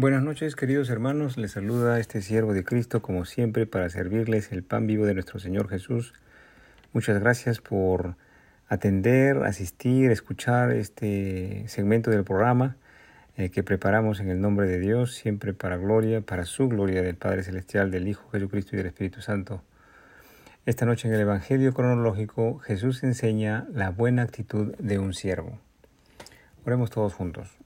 Buenas noches queridos hermanos, les saluda este siervo de Cristo como siempre para servirles el pan vivo de nuestro Señor Jesús. Muchas gracias por atender, asistir, escuchar este segmento del programa eh, que preparamos en el nombre de Dios, siempre para gloria, para su gloria del Padre Celestial, del Hijo Jesucristo y del Espíritu Santo. Esta noche en el Evangelio cronológico Jesús enseña la buena actitud de un siervo. Oremos todos juntos.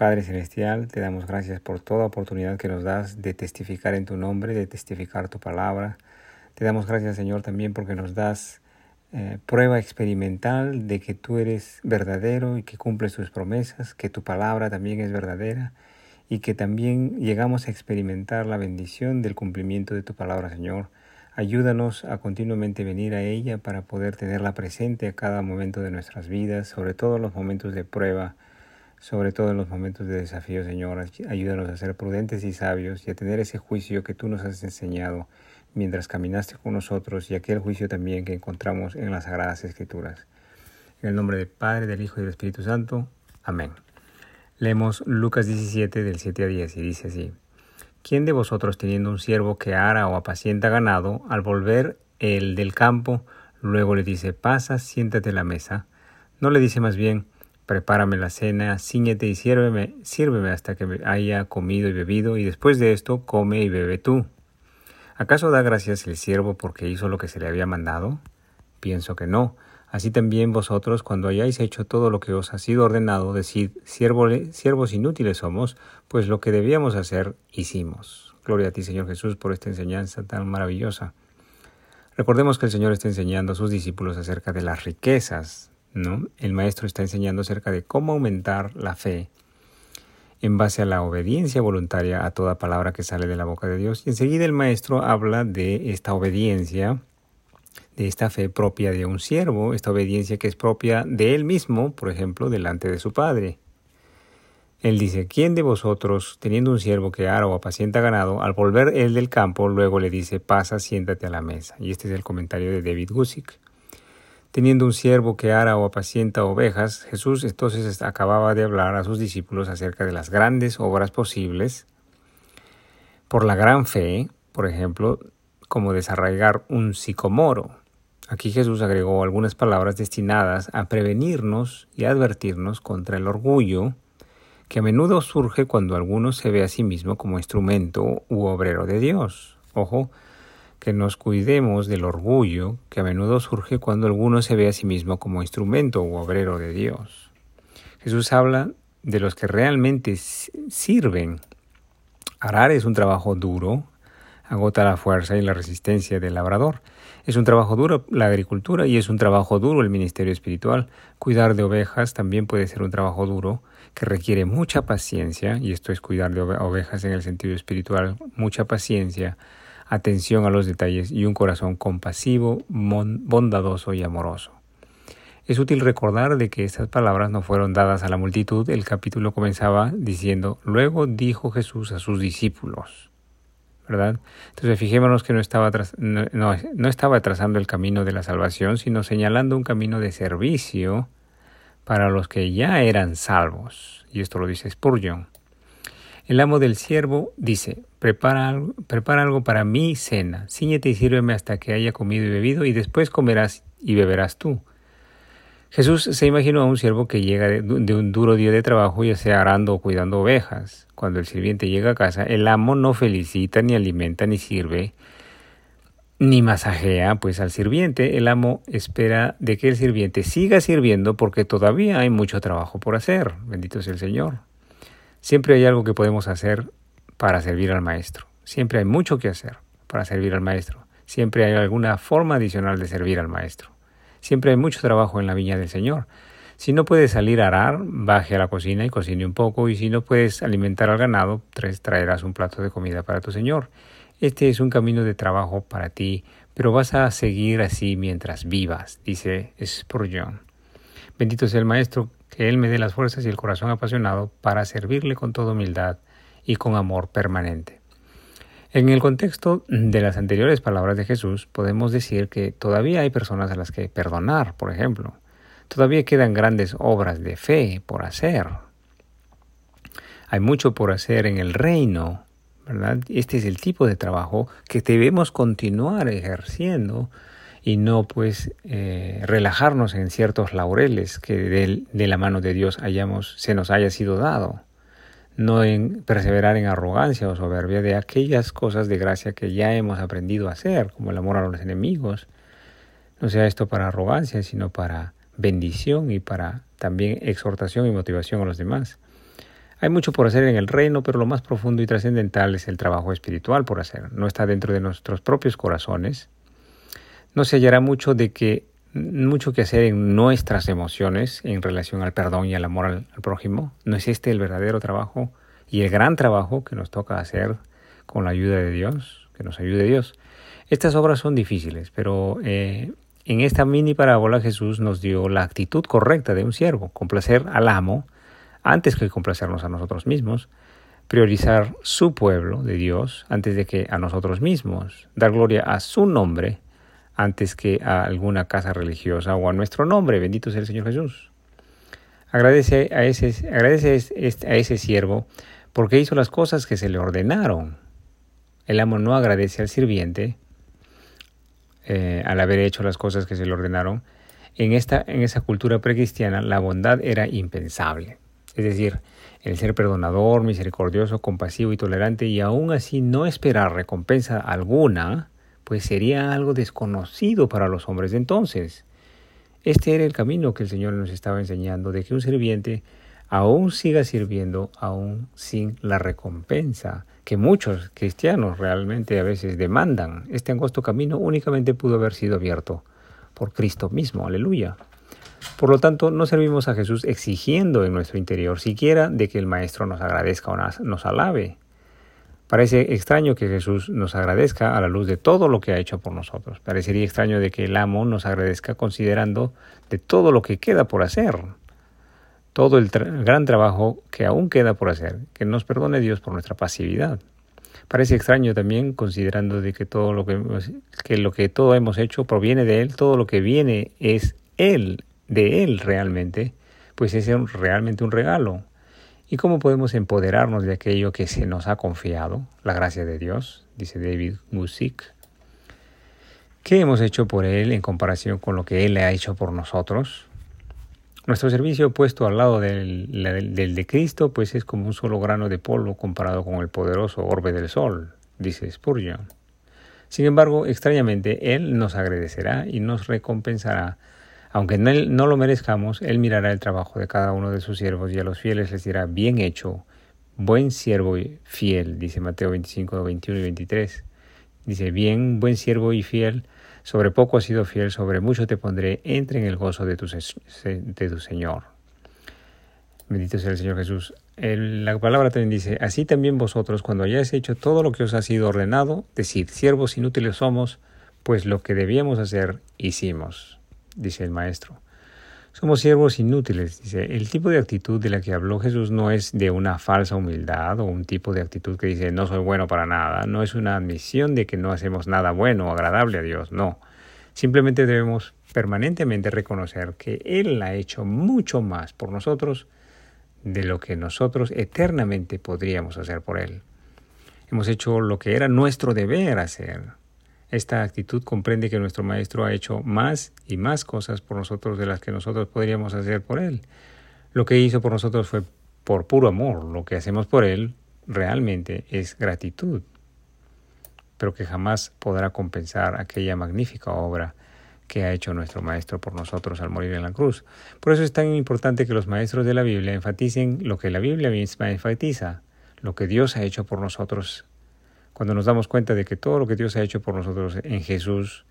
Padre Celestial, te damos gracias por toda oportunidad que nos das de testificar en tu nombre, de testificar tu palabra. Te damos gracias, Señor, también porque nos das eh, prueba experimental de que tú eres verdadero y que cumples tus promesas, que tu palabra también es verdadera y que también llegamos a experimentar la bendición del cumplimiento de tu palabra, Señor. Ayúdanos a continuamente venir a ella para poder tenerla presente a cada momento de nuestras vidas, sobre todo en los momentos de prueba, sobre todo en los momentos de desafío, Señor. Ayúdanos a ser prudentes y sabios y a tener ese juicio que tú nos has enseñado mientras caminaste con nosotros y aquel juicio también que encontramos en las Sagradas Escrituras. En el nombre del Padre, del Hijo y del Espíritu Santo. Amén. Leemos Lucas 17 del 7 a 10 y dice así. ¿Quién de vosotros teniendo un siervo que ara o apacienta ganado, al volver el del campo, luego le dice, pasa, siéntate a la mesa? ¿No le dice más bien, prepárame la cena, ciñete y sírveme, sírveme hasta que haya comido y bebido, y después de esto come y bebe tú? ¿Acaso da gracias el siervo porque hizo lo que se le había mandado? Pienso que no. Así también vosotros, cuando hayáis hecho todo lo que os ha sido ordenado, decid, siervos inútiles somos, pues lo que debíamos hacer, hicimos. Gloria a ti, Señor Jesús, por esta enseñanza tan maravillosa. Recordemos que el Señor está enseñando a sus discípulos acerca de las riquezas, ¿no? El Maestro está enseñando acerca de cómo aumentar la fe en base a la obediencia voluntaria a toda palabra que sale de la boca de Dios. Y enseguida el maestro habla de esta obediencia, de esta fe propia de un siervo, esta obediencia que es propia de él mismo, por ejemplo, delante de su padre. Él dice, ¿quién de vosotros, teniendo un siervo que ara o apacienta ganado, al volver él del campo, luego le dice, pasa, siéntate a la mesa? Y este es el comentario de David Gusick. Teniendo un siervo que ara o apacienta ovejas, Jesús entonces acababa de hablar a sus discípulos acerca de las grandes obras posibles por la gran fe, por ejemplo, como desarraigar un sicomoro. Aquí Jesús agregó algunas palabras destinadas a prevenirnos y advertirnos contra el orgullo que a menudo surge cuando alguno se ve a sí mismo como instrumento u obrero de Dios. Ojo, que nos cuidemos del orgullo que a menudo surge cuando alguno se ve a sí mismo como instrumento u obrero de Dios. Jesús habla de los que realmente sirven. Arar es un trabajo duro, agota la fuerza y la resistencia del labrador. Es un trabajo duro la agricultura y es un trabajo duro el ministerio espiritual. Cuidar de ovejas también puede ser un trabajo duro que requiere mucha paciencia, y esto es cuidar de ovejas en el sentido espiritual, mucha paciencia, atención a los detalles y un corazón compasivo, bondadoso y amoroso. Es útil recordar de que estas palabras no fueron dadas a la multitud. El capítulo comenzaba diciendo, luego dijo Jesús a sus discípulos. ¿Verdad? Entonces fijémonos que no estaba, no, no estaba trazando el camino de la salvación, sino señalando un camino de servicio para los que ya eran salvos. Y esto lo dice Spurgeon. El amo del siervo dice, prepara, prepara algo para mi cena, ciñete y sírveme hasta que haya comido y bebido, y después comerás y beberás tú. Jesús se imaginó a un siervo que llega de, un duro día de trabajo, ya sea arando o cuidando ovejas. Cuando el sirviente llega a casa, el amo no felicita, ni alimenta, ni sirve, ni masajea, pues al sirviente el amo espera de que el sirviente siga sirviendo porque todavía hay mucho trabajo por hacer. Bendito sea el Señor. Siempre hay algo que podemos hacer para servir al maestro. Siempre hay mucho que hacer para servir al maestro. Siempre hay alguna forma adicional de servir al maestro. Siempre hay mucho trabajo en la viña del Señor. Si no puedes salir a arar, baje a la cocina y cocine un poco. Y si no puedes alimentar al ganado, traerás un plato de comida para tu Señor. Este es un camino de trabajo para ti, pero vas a seguir así mientras vivas, dice Spurgeon. Bendito sea el Maestro que Él me dé las fuerzas y el corazón apasionado para servirle con toda humildad y con amor permanente. En el contexto de las anteriores palabras de Jesús, podemos decir que todavía hay personas a las que perdonar, por ejemplo. Todavía quedan grandes obras de fe por hacer. Hay mucho por hacer en el reino, ¿verdad? Este es el tipo de trabajo que debemos continuar ejerciendo y no pues eh, relajarnos en ciertos laureles que de, de, la mano de Dios hayamos, se nos haya sido dado, no en perseverar en arrogancia o soberbia de aquellas cosas de gracia que ya hemos aprendido a hacer, como el amor a los enemigos. No sea esto para arrogancia, sino para bendición y para también exhortación y motivación a los demás. Hay mucho por hacer en el reino, pero lo más profundo y trascendental es el trabajo espiritual por hacer. No está dentro de nuestros propios corazones, no se hallará mucho de que mucho que hacer en nuestras emociones en relación al perdón y al amor al, prójimo. ¿No es este el verdadero trabajo y el gran trabajo que nos toca hacer con la ayuda de Dios, que nos ayude Dios? Estas obras son difíciles, pero eh, en esta mini parábola Jesús nos dio la actitud correcta de un siervo, complacer al amo antes que complacernos a nosotros mismos, priorizar su pueblo de Dios antes de que a nosotros mismos, dar gloria a su nombre antes que a alguna casa religiosa o a nuestro nombre. Bendito sea el Señor Jesús. Agradece a ese, agradece a ese siervo porque hizo las cosas que se le ordenaron. El amo no agradece al sirviente eh, al haber hecho las cosas que se le ordenaron. En, esta, en esa cultura precristiana la bondad era impensable. Es decir, el ser perdonador, misericordioso, compasivo y tolerante y aún así no esperar recompensa alguna pues sería algo desconocido para los hombres de entonces. Este era el camino que el Señor nos estaba enseñando, de que un sirviente aún siga sirviendo aún sin la recompensa que muchos cristianos realmente a veces demandan. Este angosto camino únicamente pudo haber sido abierto por Cristo mismo, aleluya. Por lo tanto, no servimos a Jesús exigiendo en nuestro interior siquiera de que el Maestro nos agradezca o nos alabe. Parece extraño que Jesús nos agradezca a la luz de todo lo que ha hecho por nosotros. Parecería extraño de que el amo nos agradezca considerando de todo lo que queda por hacer. Todo el gran trabajo que aún queda por hacer. Que nos perdone Dios por nuestra pasividad. Parece extraño también considerando de que todo lo que, lo que todo hemos hecho proviene de Él, todo lo que viene es Él, de Él realmente, pues es realmente un regalo. ¿Y cómo podemos empoderarnos de aquello que se nos ha confiado? La gracia de Dios, dice David Musick. ¿Qué hemos hecho por Él en comparación con lo que Él ha hecho por nosotros? Nuestro servicio puesto al lado del, de Cristo, pues es como un solo grano de polvo comparado con el poderoso orbe del sol, dice Spurgeon. Sin embargo, extrañamente, Él nos agradecerá y nos recompensará aunque no, lo merezcamos, Él mirará el trabajo de cada uno de sus siervos y a los fieles les dirá, bien hecho, buen siervo y fiel, dice Mateo 25, 21 y 23. Dice, bien, buen siervo y fiel, sobre poco has sido fiel, sobre mucho te pondré, entre en el gozo de tu, de tu Señor. Bendito sea el Señor Jesús. la palabra también dice, así también vosotros, cuando hayáis hecho todo lo que os ha sido ordenado, decid, siervos inútiles somos, pues lo que debíamos hacer, hicimos dice el maestro. Somos siervos inútiles, dice. El tipo de actitud de la que habló Jesús no es de una falsa humildad o un tipo de actitud que dice no soy bueno para nada, no es una admisión de que no hacemos nada bueno o agradable a Dios, no. Simplemente debemos permanentemente reconocer que Él ha hecho mucho más por nosotros de lo que nosotros eternamente podríamos hacer por Él. Hemos hecho lo que era nuestro deber hacer, esta actitud comprende que nuestro Maestro ha hecho más y más cosas por nosotros de las que nosotros podríamos hacer por Él. Lo que hizo por nosotros fue por puro amor. Lo que hacemos por Él realmente es gratitud, pero que jamás podrá compensar aquella magnífica obra que ha hecho nuestro Maestro por nosotros al morir en la cruz. Por eso es tan importante que los maestros de la Biblia enfaticen lo que la Biblia misma enfatiza, lo que Dios ha hecho por nosotros cuando nos damos cuenta de que todo lo que Dios ha hecho por nosotros en Jesús,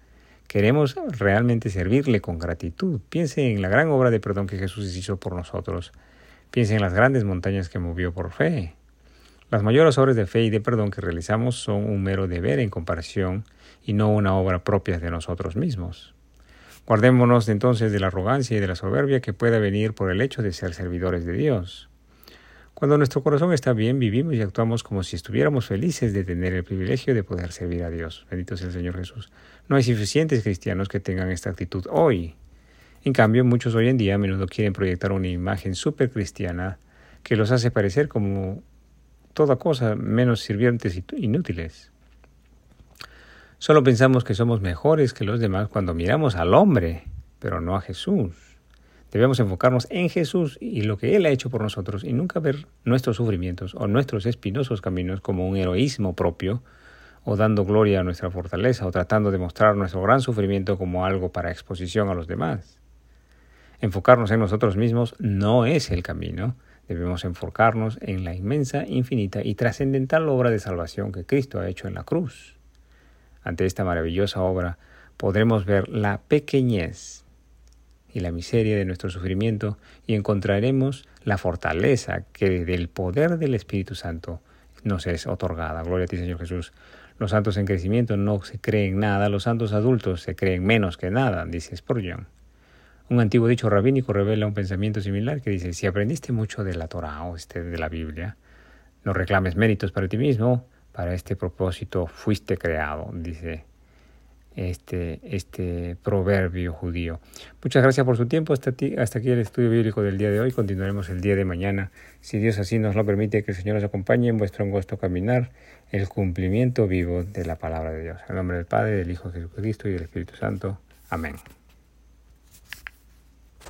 queremos realmente servirle con gratitud. Piense en la gran obra de perdón que Jesús hizo por nosotros. Piense en las grandes montañas que movió por fe. Las mayores obras de fe y de perdón que realizamos son un mero deber en comparación y no una obra propia de nosotros mismos. Guardémonos entonces de la arrogancia y de la soberbia que pueda venir por el hecho de ser servidores de Dios. Cuando nuestro corazón está bien, vivimos y actuamos como si estuviéramos felices de tener el privilegio de poder servir a Dios. Bendito sea el Señor Jesús. No hay suficientes cristianos que tengan esta actitud hoy. En cambio, muchos hoy en día a menudo quieren proyectar una imagen súper cristiana que los hace parecer como toda cosa menos sirvientes inútiles. Solo pensamos que somos mejores que los demás cuando miramos al hombre, pero no a Jesús. Debemos enfocarnos en Jesús y lo que Él ha hecho por nosotros y nunca ver nuestros sufrimientos o nuestros espinosos caminos como un heroísmo propio o dando gloria a nuestra fortaleza o tratando de mostrar nuestro gran sufrimiento como algo para exposición a los demás. Enfocarnos en nosotros mismos no es el camino. Debemos enfocarnos en la inmensa, infinita y trascendental obra de salvación que Cristo ha hecho en la cruz. Ante esta maravillosa obra podremos ver la pequeñez y la miseria de nuestro sufrimiento y encontraremos la fortaleza que del poder del Espíritu Santo nos es otorgada. Gloria a ti, Señor Jesús. Los santos en crecimiento no se creen nada, los santos adultos se creen menos que nada, dice Spurgeon. Un antiguo dicho rabínico revela un pensamiento similar que dice, si aprendiste mucho de la Torah o este, de la Biblia, no reclames méritos para ti mismo, para este propósito fuiste creado, dice este, este proverbio judío. Muchas gracias por su tiempo. Hasta, hasta aquí el estudio bíblico del día de hoy. Continuaremos el día de mañana. Si Dios así nos lo permite, que el Señor os acompañe en vuestro angosto caminar, el cumplimiento vivo de la palabra de Dios. En nombre del Padre, del Hijo Jesucristo y del Espíritu Santo. Amén.